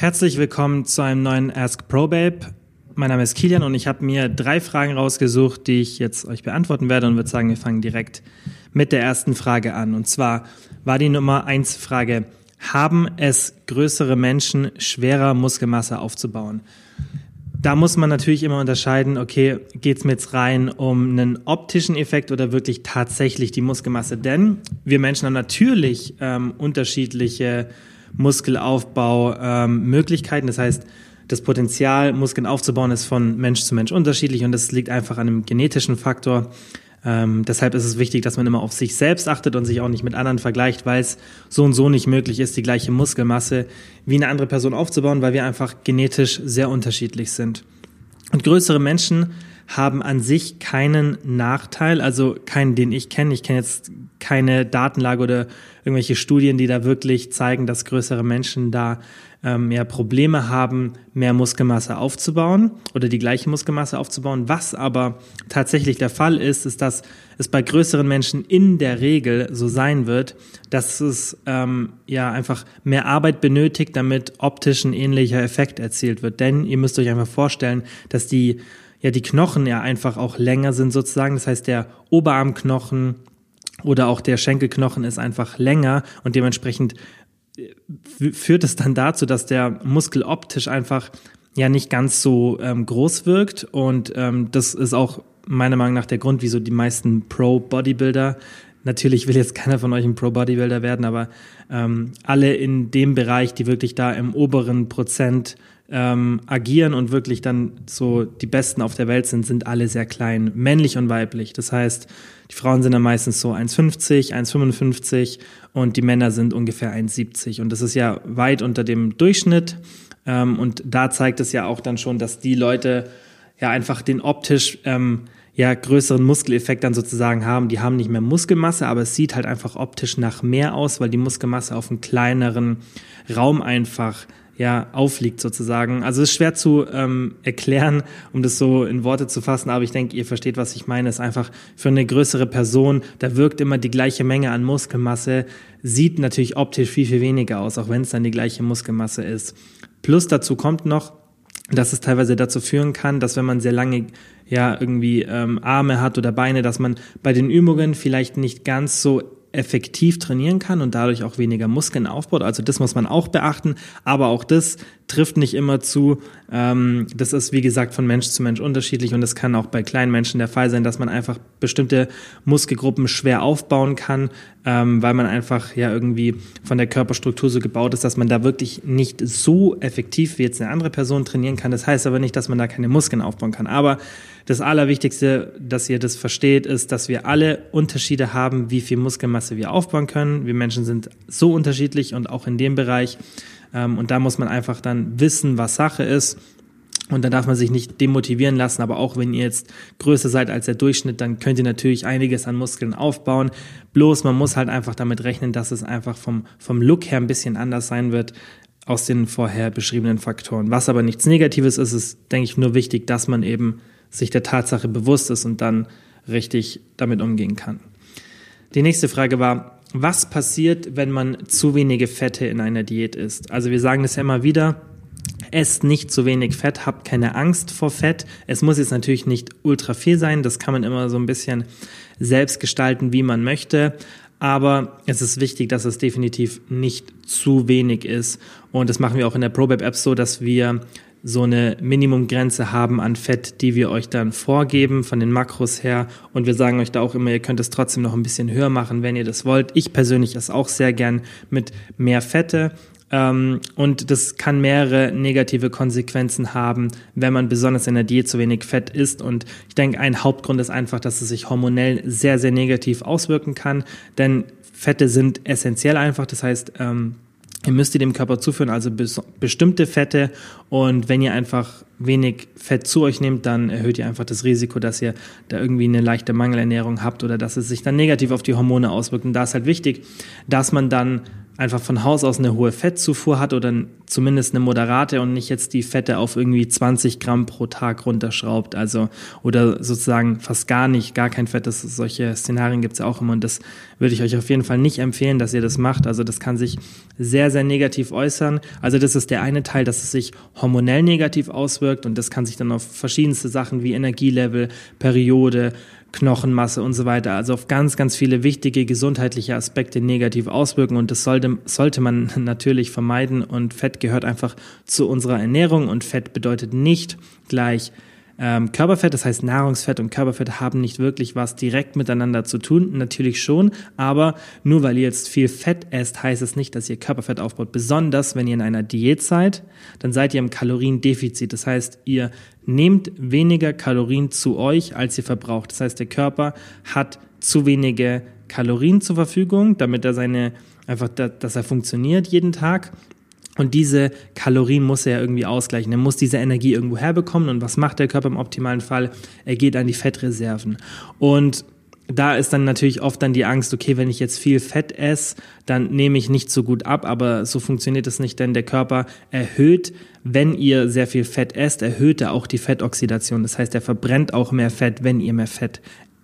Herzlich willkommen zu einem neuen Ask Pro Babe. Mein Name ist Kilian und ich habe mir drei Fragen rausgesucht, die ich jetzt euch beantworten werde und würde sagen, wir fangen direkt mit der ersten Frage an. Und zwar war die Nummer eins Frage, haben es größere Menschen schwerer Muskelmasse aufzubauen? Da muss man natürlich immer unterscheiden, okay, geht's mir jetzt rein um einen optischen Effekt oder wirklich tatsächlich die Muskelmasse? Denn wir Menschen haben natürlich ähm, unterschiedliche Muskelaufbaumöglichkeiten. Ähm, das heißt, das Potenzial, Muskeln aufzubauen, ist von Mensch zu Mensch unterschiedlich und das liegt einfach an einem genetischen Faktor. Ähm, deshalb ist es wichtig, dass man immer auf sich selbst achtet und sich auch nicht mit anderen vergleicht, weil es so und so nicht möglich ist, die gleiche Muskelmasse wie eine andere Person aufzubauen, weil wir einfach genetisch sehr unterschiedlich sind. Und größere Menschen haben an sich keinen Nachteil, also keinen, den ich kenne. Ich kenne jetzt keine Datenlage oder irgendwelche Studien, die da wirklich zeigen, dass größere Menschen da ähm, mehr Probleme haben, mehr Muskelmasse aufzubauen oder die gleiche Muskelmasse aufzubauen. Was aber tatsächlich der Fall ist, ist, dass es bei größeren Menschen in der Regel so sein wird, dass es ähm, ja einfach mehr Arbeit benötigt, damit optisch ein ähnlicher Effekt erzielt wird. Denn ihr müsst euch einfach vorstellen, dass die ja die Knochen ja einfach auch länger sind sozusagen. Das heißt, der Oberarmknochen oder auch der Schenkelknochen ist einfach länger und dementsprechend äh, führt es dann dazu, dass der Muskel optisch einfach ja nicht ganz so ähm, groß wirkt. Und ähm, das ist auch meiner Meinung nach der Grund, wieso die meisten Pro-Bodybuilder Natürlich will jetzt keiner von euch ein Pro-Bodybuilder werden, aber ähm, alle in dem Bereich, die wirklich da im oberen Prozent ähm, agieren und wirklich dann so die Besten auf der Welt sind, sind alle sehr klein, männlich und weiblich. Das heißt, die Frauen sind dann meistens so 1,50, 1,55 und die Männer sind ungefähr 1,70. Und das ist ja weit unter dem Durchschnitt. Ähm, und da zeigt es ja auch dann schon, dass die Leute ja einfach den optisch ähm, ja größeren Muskeleffekt dann sozusagen haben. Die haben nicht mehr Muskelmasse, aber es sieht halt einfach optisch nach mehr aus, weil die Muskelmasse auf einem kleineren Raum einfach ja, aufliegt sozusagen. Also es ist schwer zu ähm, erklären, um das so in Worte zu fassen, aber ich denke, ihr versteht, was ich meine. Es ist einfach für eine größere Person, da wirkt immer die gleiche Menge an Muskelmasse, sieht natürlich optisch viel, viel weniger aus, auch wenn es dann die gleiche Muskelmasse ist. Plus dazu kommt noch, dass es teilweise dazu führen kann, dass wenn man sehr lange ja irgendwie ähm, Arme hat oder Beine, dass man bei den Übungen vielleicht nicht ganz so effektiv trainieren kann und dadurch auch weniger Muskeln aufbaut. Also das muss man auch beachten, aber auch das trifft nicht immer zu. Ähm, das ist, wie gesagt, von Mensch zu Mensch unterschiedlich und es kann auch bei kleinen Menschen der Fall sein, dass man einfach bestimmte Muskelgruppen schwer aufbauen kann, ähm, weil man einfach ja irgendwie von der Körperstruktur so gebaut ist, dass man da wirklich nicht so effektiv wie jetzt eine andere Person trainieren kann. Das heißt aber nicht, dass man da keine Muskeln aufbauen kann. Aber das Allerwichtigste, dass ihr das versteht, ist, dass wir alle Unterschiede haben, wie viel Muskelmasse wir aufbauen können. Wir Menschen sind so unterschiedlich und auch in dem Bereich und da muss man einfach dann wissen, was Sache ist. Und dann darf man sich nicht demotivieren lassen, aber auch wenn ihr jetzt größer seid als der Durchschnitt, dann könnt ihr natürlich einiges an Muskeln aufbauen. Bloß man muss halt einfach damit rechnen, dass es einfach vom, vom Look her ein bisschen anders sein wird aus den vorher beschriebenen Faktoren. Was aber nichts Negatives ist, ist, denke ich, nur wichtig, dass man eben sich der Tatsache bewusst ist und dann richtig damit umgehen kann. Die nächste Frage war, was passiert, wenn man zu wenige Fette in einer Diät isst? Also wir sagen das ja immer wieder, esst nicht zu wenig Fett, habt keine Angst vor Fett. Es muss jetzt natürlich nicht ultra viel sein, das kann man immer so ein bisschen selbst gestalten, wie man möchte. Aber es ist wichtig, dass es definitiv nicht zu wenig ist. Und das machen wir auch in der ProBab App so, dass wir so eine Minimumgrenze haben an Fett, die wir euch dann vorgeben von den Makros her. Und wir sagen euch da auch immer, ihr könnt es trotzdem noch ein bisschen höher machen, wenn ihr das wollt. Ich persönlich esse auch sehr gern mit mehr Fette. Ähm, und das kann mehrere negative Konsequenzen haben, wenn man besonders in der Diät zu wenig Fett isst. Und ich denke, ein Hauptgrund ist einfach, dass es sich hormonell sehr, sehr negativ auswirken kann. Denn Fette sind essentiell einfach. Das heißt, ähm, Ihr müsst ihr dem Körper zuführen, also bestimmte Fette. Und wenn ihr einfach wenig Fett zu euch nehmt, dann erhöht ihr einfach das Risiko, dass ihr da irgendwie eine leichte Mangelernährung habt oder dass es sich dann negativ auf die Hormone auswirkt. Und da ist halt wichtig, dass man dann einfach von Haus aus eine hohe Fettzufuhr hat oder zumindest eine moderate und nicht jetzt die Fette auf irgendwie 20 Gramm pro Tag runterschraubt, also oder sozusagen fast gar nicht, gar kein Fett. Das, solche Szenarien gibt es ja auch immer und das würde ich euch auf jeden Fall nicht empfehlen, dass ihr das macht. Also das kann sich sehr, sehr negativ äußern. Also das ist der eine Teil, dass es sich hormonell negativ auswirkt und das kann sich dann auf verschiedenste Sachen wie Energielevel, Periode, Knochenmasse und so weiter, also auf ganz, ganz viele wichtige gesundheitliche Aspekte negativ auswirken. Und das sollte, sollte man natürlich vermeiden. Und Fett gehört einfach zu unserer Ernährung. Und Fett bedeutet nicht gleich ähm, Körperfett, das heißt Nahrungsfett und Körperfett haben nicht wirklich was direkt miteinander zu tun, natürlich schon, aber nur weil ihr jetzt viel Fett esst, heißt es nicht, dass ihr Körperfett aufbaut. Besonders wenn ihr in einer Diät seid, dann seid ihr im Kaloriendefizit. Das heißt, ihr nehmt weniger Kalorien zu euch, als ihr verbraucht. Das heißt, der Körper hat zu wenige Kalorien zur Verfügung, damit er seine einfach, dass er funktioniert jeden Tag und diese Kalorien muss er irgendwie ausgleichen. Er muss diese Energie irgendwo herbekommen. Und was macht der Körper im optimalen Fall? Er geht an die Fettreserven. Und da ist dann natürlich oft dann die Angst, okay, wenn ich jetzt viel Fett esse, dann nehme ich nicht so gut ab, aber so funktioniert es nicht, denn der Körper erhöht, wenn ihr sehr viel Fett esst, erhöht er auch die Fettoxidation. Das heißt, er verbrennt auch mehr Fett, wenn ihr mehr Fett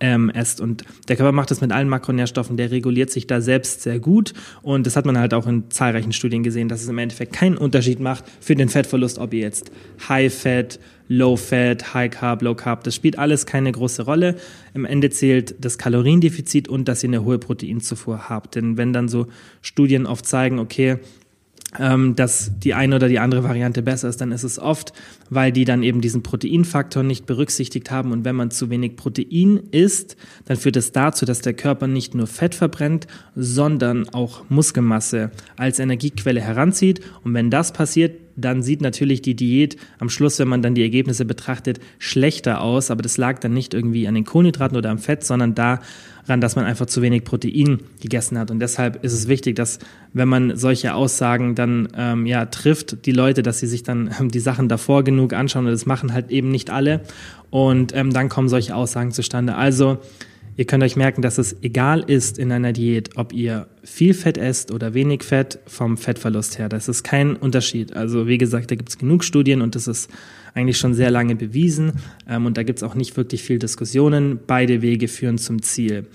ähm, esst. Und der Körper macht das mit allen Makronährstoffen, der reguliert sich da selbst sehr gut. Und das hat man halt auch in zahlreichen Studien gesehen, dass es im Endeffekt keinen Unterschied macht für den Fettverlust, ob ihr jetzt High Fat, Low Fat, High Carb, Low Carb, das spielt alles keine große Rolle. Im Ende zählt das Kaloriendefizit und dass ihr eine hohe Proteinzufuhr habt. Denn wenn dann so Studien oft zeigen, okay, ähm, dass die eine oder die andere Variante besser ist, dann ist es oft, weil die dann eben diesen Proteinfaktor nicht berücksichtigt haben. Und wenn man zu wenig Protein isst, dann führt es dazu, dass der Körper nicht nur Fett verbrennt, sondern auch Muskelmasse als Energiequelle heranzieht. Und wenn das passiert, dann sieht natürlich die Diät am Schluss, wenn man dann die Ergebnisse betrachtet, schlechter aus. Aber das lag dann nicht irgendwie an den Kohlenhydraten oder am Fett, sondern daran, dass man einfach zu wenig Protein gegessen hat. Und deshalb ist es wichtig, dass, wenn man solche Aussagen dann ähm, ja, trifft, die Leute, dass sie sich dann ähm, die Sachen davor genug anschauen. Und das machen halt eben nicht alle. Und ähm, dann kommen solche Aussagen zustande. Also Ihr könnt euch merken, dass es egal ist in einer Diät, ob ihr viel Fett esst oder wenig Fett vom Fettverlust her. Das ist kein Unterschied. Also wie gesagt, da gibt es genug Studien und das ist eigentlich schon sehr lange bewiesen. Ähm, und da gibt es auch nicht wirklich viel Diskussionen. Beide Wege führen zum Ziel.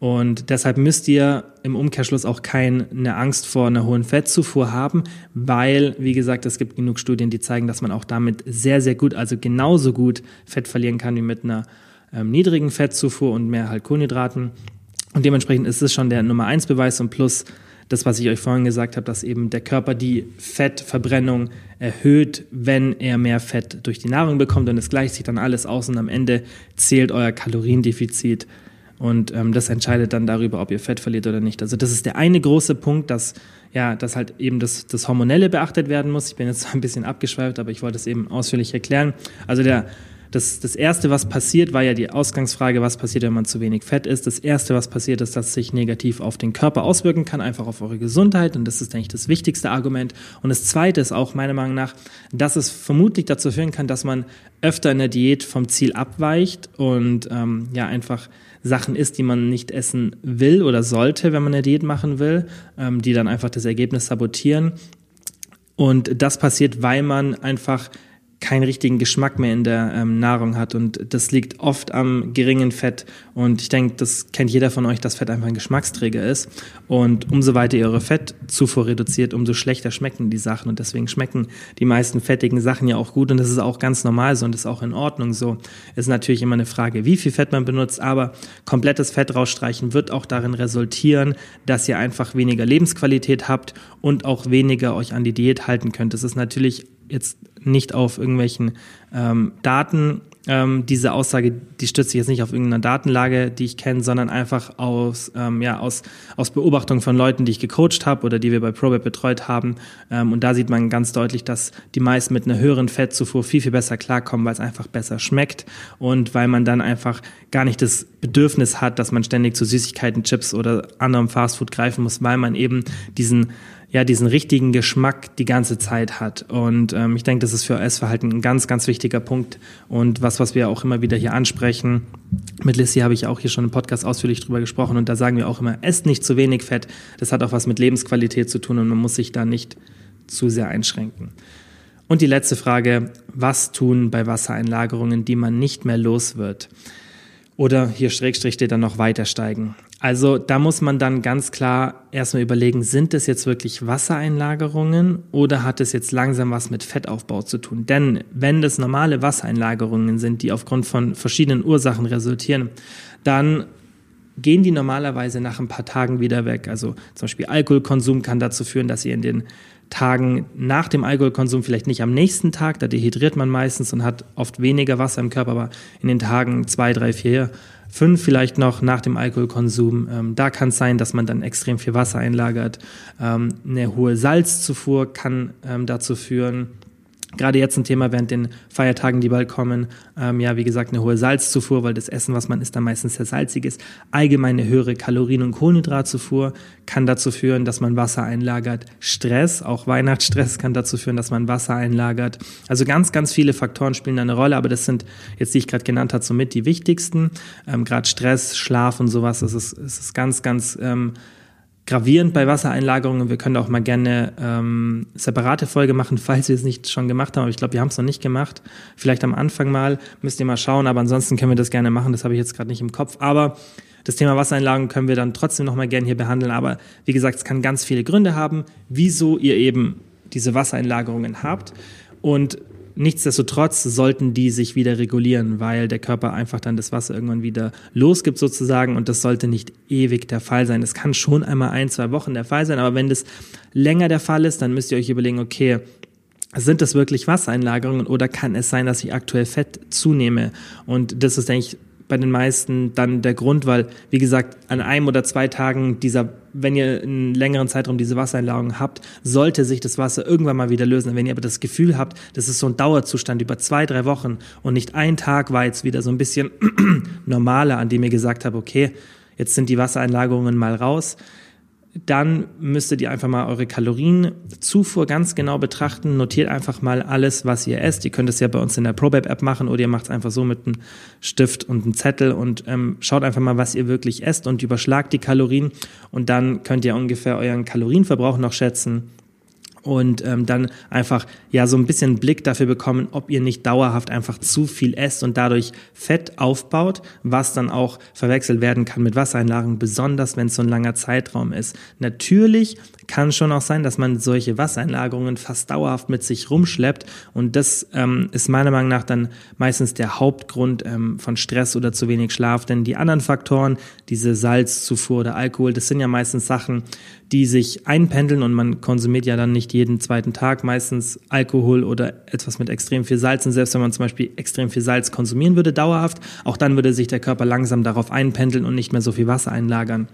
Und deshalb müsst ihr im Umkehrschluss auch keine Angst vor einer hohen Fettzufuhr haben, weil, wie gesagt, es gibt genug Studien, die zeigen, dass man auch damit sehr, sehr gut, also genauso gut Fett verlieren kann wie mit einer ähm, niedrigen Fettzufuhr und mehr halt Kohlenhydraten. Und dementsprechend ist es schon der Nummer eins Beweis und plus das, was ich euch vorhin gesagt habe, dass eben der Körper die Fettverbrennung erhöht, wenn er mehr Fett durch die Nahrung bekommt und es gleicht sich dann alles aus und am Ende zählt euer Kaloriendefizit und ähm, das entscheidet dann darüber, ob ihr Fett verliert oder nicht. Also das ist der eine große Punkt, dass ja, dass halt eben das, das Hormonelle beachtet werden muss. Ich bin jetzt ein bisschen abgeschweift, aber ich wollte es eben ausführlich erklären. Also der das, das Erste, was passiert, war ja die Ausgangsfrage, was passiert, wenn man zu wenig Fett isst. Das Erste, was passiert, ist, dass es sich negativ auf den Körper auswirken kann, einfach auf eure Gesundheit. Und das ist eigentlich das wichtigste Argument. Und das Zweite ist auch meiner Meinung nach, dass es vermutlich dazu führen kann, dass man öfter in der Diät vom Ziel abweicht und ähm, ja einfach Sachen isst, die man nicht essen will oder sollte, wenn man eine Diät machen will, ähm, die dann einfach das Ergebnis sabotieren. Und das passiert, weil man einfach keinen richtigen Geschmack mehr in der ähm, Nahrung hat. Und das liegt oft am geringen Fett. Und ich denke, das kennt jeder von euch, dass Fett einfach ein Geschmacksträger ist. Und umso weiter ihr eure Fettzufuhr reduziert, umso schlechter schmecken die Sachen. Und deswegen schmecken die meisten fettigen Sachen ja auch gut. Und das ist auch ganz normal so und ist auch in Ordnung so. Ist natürlich immer eine Frage, wie viel Fett man benutzt. Aber komplettes Fett rausstreichen wird auch darin resultieren, dass ihr einfach weniger Lebensqualität habt und auch weniger euch an die Diät halten könnt. Das ist natürlich jetzt nicht auf irgendwelchen ähm, Daten. Ähm, diese Aussage, die stützt sich jetzt nicht auf irgendeiner Datenlage, die ich kenne, sondern einfach aus, ähm, ja, aus, aus Beobachtung von Leuten, die ich gecoacht habe oder die wir bei ProBab betreut haben. Ähm, und da sieht man ganz deutlich, dass die meisten mit einer höheren Fettzufuhr viel, viel besser klarkommen, weil es einfach besser schmeckt und weil man dann einfach gar nicht das Bedürfnis hat, dass man ständig zu Süßigkeiten, Chips oder anderem Fastfood greifen muss, weil man eben diesen ja diesen richtigen Geschmack die ganze Zeit hat. Und ähm, ich denke, das ist für Essverhalten ein ganz, ganz wichtiger Punkt und was, was wir auch immer wieder hier ansprechen. Mit Lissy habe ich auch hier schon im Podcast ausführlich drüber gesprochen und da sagen wir auch immer, esst nicht zu wenig Fett. Das hat auch was mit Lebensqualität zu tun und man muss sich da nicht zu sehr einschränken. Und die letzte Frage, was tun bei Wassereinlagerungen, die man nicht mehr los wird? Oder hier Schrägstrich steht dann noch weiter steigen. Also da muss man dann ganz klar erstmal überlegen, sind es jetzt wirklich Wassereinlagerungen oder hat es jetzt langsam was mit Fettaufbau zu tun? Denn wenn das normale Wassereinlagerungen sind, die aufgrund von verschiedenen Ursachen resultieren, dann gehen die normalerweise nach ein paar Tagen wieder weg. Also zum Beispiel Alkoholkonsum kann dazu führen, dass ihr in den Tagen nach dem Alkoholkonsum, vielleicht nicht am nächsten Tag, da dehydriert man meistens und hat oft weniger Wasser im Körper, aber in den Tagen zwei, drei, vier, fünf vielleicht noch nach dem Alkoholkonsum, ähm, da kann es sein, dass man dann extrem viel Wasser einlagert. Ähm, eine hohe Salzzufuhr kann ähm, dazu führen, Gerade jetzt ein Thema während den Feiertagen, die bald kommen. Ähm, ja, wie gesagt, eine hohe Salzzufuhr, weil das Essen, was man isst, dann meistens sehr salzig ist. Allgemeine höhere Kalorien- und Kohlenhydratzufuhr kann dazu führen, dass man Wasser einlagert. Stress, auch Weihnachtsstress kann dazu führen, dass man Wasser einlagert. Also ganz, ganz viele Faktoren spielen da eine Rolle, aber das sind jetzt, die ich gerade genannt habe, somit die wichtigsten. Ähm, gerade Stress, Schlaf und sowas, das ist, das ist ganz, ganz ähm, gravierend bei Wassereinlagerungen. Wir können auch mal gerne ähm, separate Folge machen, falls wir es nicht schon gemacht haben. Aber ich glaube, wir haben es noch nicht gemacht. Vielleicht am Anfang mal, müsst ihr mal schauen. Aber ansonsten können wir das gerne machen. Das habe ich jetzt gerade nicht im Kopf. Aber das Thema Wassereinlagen können wir dann trotzdem noch mal gerne hier behandeln. Aber wie gesagt, es kann ganz viele Gründe haben, wieso ihr eben diese Wassereinlagerungen habt. Und Nichtsdestotrotz sollten die sich wieder regulieren, weil der Körper einfach dann das Wasser irgendwann wieder losgibt sozusagen und das sollte nicht ewig der Fall sein. Das kann schon einmal ein, zwei Wochen der Fall sein, aber wenn das länger der Fall ist, dann müsst ihr euch überlegen, okay, sind das wirklich Wassereinlagerungen oder kann es sein, dass ich aktuell Fett zunehme? Und das ist, denke ich, bei den meisten dann der Grund, weil, wie gesagt, an einem oder zwei Tagen dieser, wenn ihr einen längeren Zeitraum diese Wassereinlagerung habt, sollte sich das Wasser irgendwann mal wieder lösen. Wenn ihr aber das Gefühl habt, das ist so ein Dauerzustand über zwei, drei Wochen und nicht ein Tag war jetzt wieder so ein bisschen normaler, an dem ihr gesagt habt, okay, jetzt sind die Wassereinlagerungen mal raus, dann müsstet ihr einfach mal eure Kalorienzufuhr ganz genau betrachten. Notiert einfach mal alles, was ihr esst. Ihr könnt es ja bei uns in der ProBab-App machen oder ihr macht es einfach so mit einem Stift und einem Zettel und ähm, schaut einfach mal, was ihr wirklich esst und überschlagt die Kalorien und dann könnt ihr ungefähr euren Kalorienverbrauch noch schätzen und ähm, dann einfach ja so ein bisschen Blick dafür bekommen, ob ihr nicht dauerhaft einfach zu viel esst und dadurch Fett aufbaut, was dann auch verwechselt werden kann mit Wassereinlagerung, besonders wenn es so ein langer Zeitraum ist. Natürlich kann schon auch sein, dass man solche Wassereinlagerungen fast dauerhaft mit sich rumschleppt und das ähm, ist meiner Meinung nach dann meistens der Hauptgrund ähm, von Stress oder zu wenig Schlaf, denn die anderen Faktoren, diese Salzzufuhr oder Alkohol, das sind ja meistens Sachen, die sich einpendeln und man konsumiert ja dann nicht jeden zweiten Tag meistens Alkohol oder etwas mit extrem viel Salz. Und selbst wenn man zum Beispiel extrem viel Salz konsumieren würde, dauerhaft, auch dann würde sich der Körper langsam darauf einpendeln und nicht mehr so viel Wasser einlagern.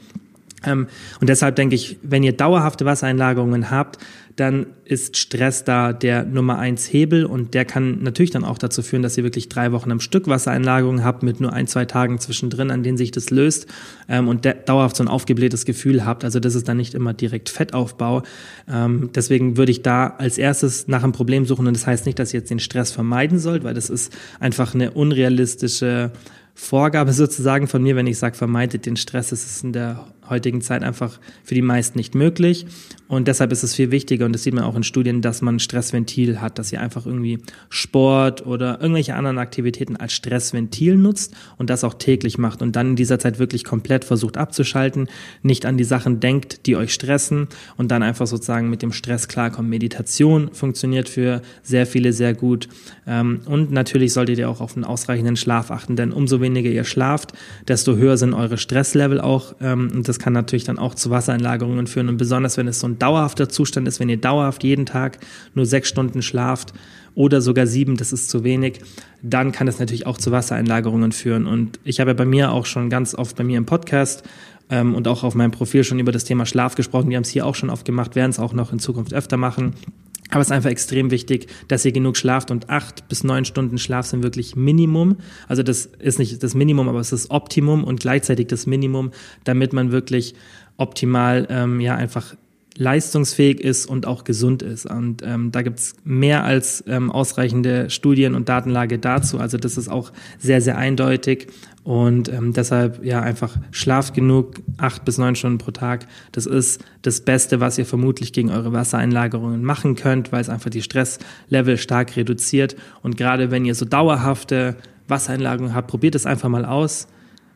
Ähm, und deshalb denke ich, wenn ihr dauerhafte Wassereinlagerungen habt, dann ist Stress da der Nummer eins Hebel und der kann natürlich dann auch dazu führen, dass ihr wirklich drei Wochen am Stück Wassereinlagerungen habt mit nur ein, zwei Tagen zwischendrin, an denen sich das löst ähm, und dauerhaft so ein aufgeblähtes Gefühl habt. Also das ist dann nicht immer direkt Fettaufbau. Ähm, deswegen würde ich da als erstes nach einem Problem suchen und das heißt nicht, dass ihr jetzt den Stress vermeiden sollt, weil das ist einfach eine unrealistische Vorgabe sozusagen von mir, wenn ich sage, vermeidet den Stress. Das ist in der heutigen Zeit einfach für die meisten nicht möglich. Und deshalb ist es viel wichtiger, und das sieht man auch in Studien, dass man Stressventil hat, dass ihr einfach irgendwie Sport oder irgendwelche anderen Aktivitäten als Stressventil nutzt und das auch täglich macht und dann in dieser Zeit wirklich komplett versucht abzuschalten, nicht an die Sachen denkt, die euch stressen und dann einfach sozusagen mit dem Stress klarkommt. Meditation funktioniert für sehr viele sehr gut. Ähm, und natürlich solltet ihr auch auf einen ausreichenden Schlaf achten, denn umso weniger ihr schlaft, desto höher sind eure Stresslevel auch. Ähm, und das kann natürlich dann auch zu Wassereinlagerungen führen. Und besonders wenn es so ein dauerhafter Zustand ist, wenn ihr dauerhaft jeden Tag nur sechs Stunden schlaft oder sogar sieben, das ist zu wenig, dann kann es natürlich auch zu Wassereinlagerungen führen. Und ich habe ja bei mir auch schon ganz oft bei mir im Podcast ähm, und auch auf meinem Profil schon über das Thema Schlaf gesprochen. Wir haben es hier auch schon oft gemacht, werden es auch noch in Zukunft öfter machen. Aber es ist einfach extrem wichtig, dass ihr genug schlaft und acht bis neun Stunden Schlaf sind wirklich Minimum. Also das ist nicht das Minimum, aber es ist Optimum und gleichzeitig das Minimum, damit man wirklich optimal ähm, ja einfach leistungsfähig ist und auch gesund ist. Und ähm, da gibt's mehr als ähm, ausreichende Studien und Datenlage dazu. Also das ist auch sehr, sehr eindeutig. Und ähm, deshalb ja einfach schlaft genug, acht bis neun Stunden pro Tag. Das ist das Beste, was ihr vermutlich gegen eure Wassereinlagerungen machen könnt, weil es einfach die Stresslevel stark reduziert. Und gerade wenn ihr so dauerhafte Wassereinlagerungen habt, probiert es einfach mal aus.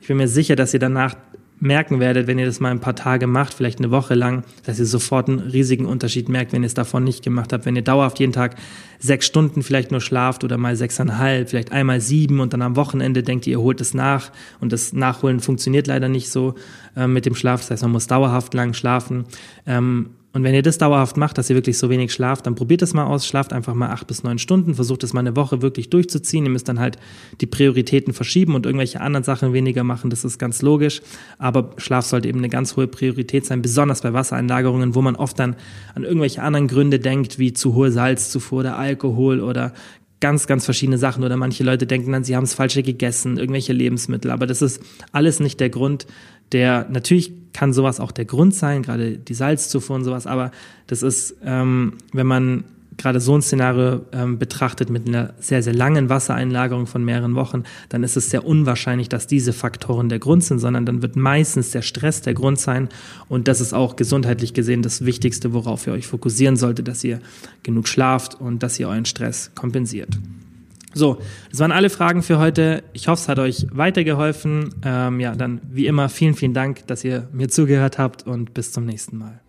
Ich bin mir sicher, dass ihr danach merken werdet, wenn ihr das mal ein paar Tage macht, vielleicht eine Woche lang, dass ihr sofort einen riesigen Unterschied merkt, wenn ihr es davon nicht gemacht habt. Wenn ihr dauerhaft jeden Tag sechs Stunden vielleicht nur schlaft oder mal sechseinhalb, vielleicht einmal sieben und dann am Wochenende denkt ihr, ihr holt es nach und das Nachholen funktioniert leider nicht so äh, mit dem Schlaf. Das heißt, man muss dauerhaft lang schlafen. Ähm, und wenn ihr das dauerhaft macht, dass ihr wirklich so wenig schlaft, dann probiert es mal aus, schlaft einfach mal acht bis neun Stunden, versucht es mal eine Woche wirklich durchzuziehen. Ihr müsst dann halt die Prioritäten verschieben und irgendwelche anderen Sachen weniger machen, das ist ganz logisch. Aber Schlaf sollte eben eine ganz hohe Priorität sein, besonders bei Wassereinlagerungen, wo man oft dann an irgendwelche anderen Gründe denkt, wie zu hohe Salzzufuhr oder Alkohol oder ganz, ganz verschiedene Sachen oder manche Leute denken dann, sie haben es falsche gegessen, irgendwelche Lebensmittel. Aber das ist alles nicht der Grund, der natürlich kann sowas auch der Grund sein, gerade die Salzzufuhr und sowas, aber das ist, ähm, wenn man gerade so ein Szenario ähm, betrachtet mit einer sehr, sehr langen Wassereinlagerung von mehreren Wochen, dann ist es sehr unwahrscheinlich, dass diese Faktoren der Grund sind, sondern dann wird meistens der Stress der Grund sein. Und das ist auch gesundheitlich gesehen das Wichtigste, worauf ihr euch fokussieren solltet, dass ihr genug schlaft und dass ihr euren Stress kompensiert. So, das waren alle Fragen für heute. Ich hoffe, es hat euch weitergeholfen. Ähm, ja, dann wie immer vielen, vielen Dank, dass ihr mir zugehört habt und bis zum nächsten Mal.